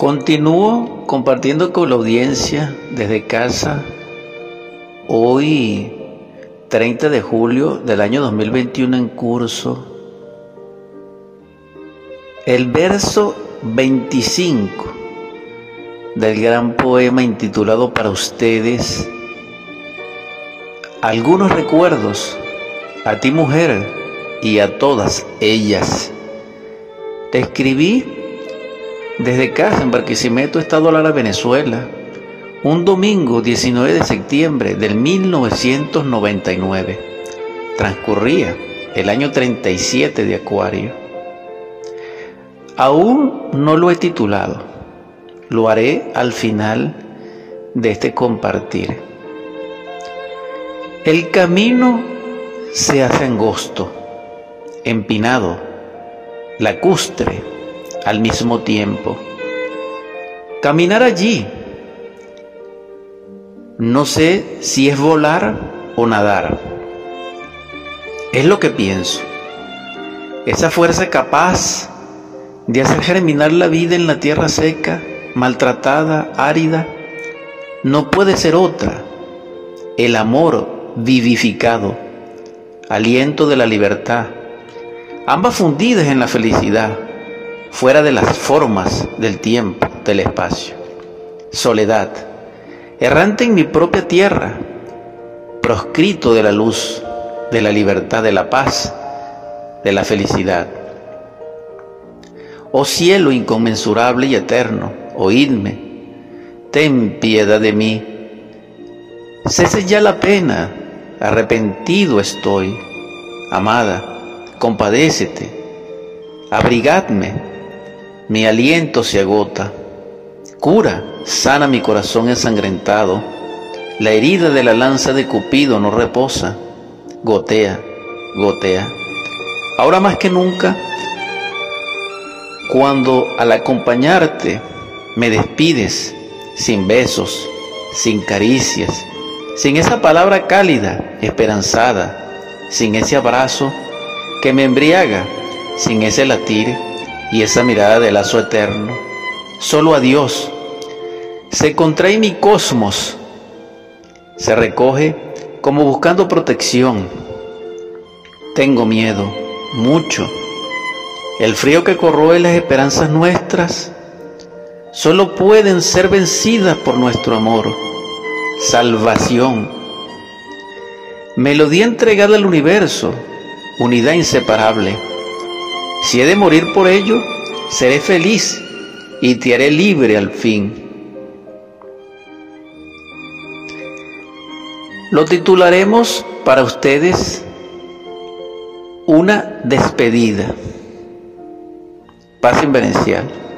Continúo compartiendo con la audiencia desde casa hoy 30 de julio del año 2021 en curso el verso 25 del gran poema intitulado para ustedes algunos recuerdos a ti mujer y a todas ellas. Te escribí desde casa, en Barquisimeto, Estado Lara, Venezuela, un domingo 19 de septiembre del 1999. Transcurría el año 37 de Acuario. Aún no lo he titulado, lo haré al final de este compartir. El camino se hace angosto, empinado, lacustre, al mismo tiempo. Caminar allí, no sé si es volar o nadar. Es lo que pienso. Esa fuerza capaz de hacer germinar la vida en la tierra seca, maltratada, árida, no puede ser otra. El amor vivificado, aliento de la libertad, ambas fundidas en la felicidad fuera de las formas del tiempo, del espacio. Soledad, errante en mi propia tierra, proscrito de la luz, de la libertad, de la paz, de la felicidad. Oh cielo inconmensurable y eterno, oídme, ten piedad de mí. Cese ya la pena, arrepentido estoy. Amada, compadécete, abrigadme mi aliento se agota. Cura, sana mi corazón ensangrentado. La herida de la lanza de Cupido no reposa. Gotea, gotea. Ahora más que nunca, cuando al acompañarte me despides sin besos, sin caricias, sin esa palabra cálida, esperanzada, sin ese abrazo que me embriaga, sin ese latir y esa mirada de lazo eterno. Solo a Dios. Se contrae mi cosmos. Se recoge como buscando protección. Tengo miedo, mucho. El frío que corroe las esperanzas nuestras solo pueden ser vencidas por nuestro amor. Salvación. Melodía entregada al universo, unidad inseparable si he de morir por ello, seré feliz y te haré libre al fin. Lo titularemos para ustedes una despedida. Paz inverencial.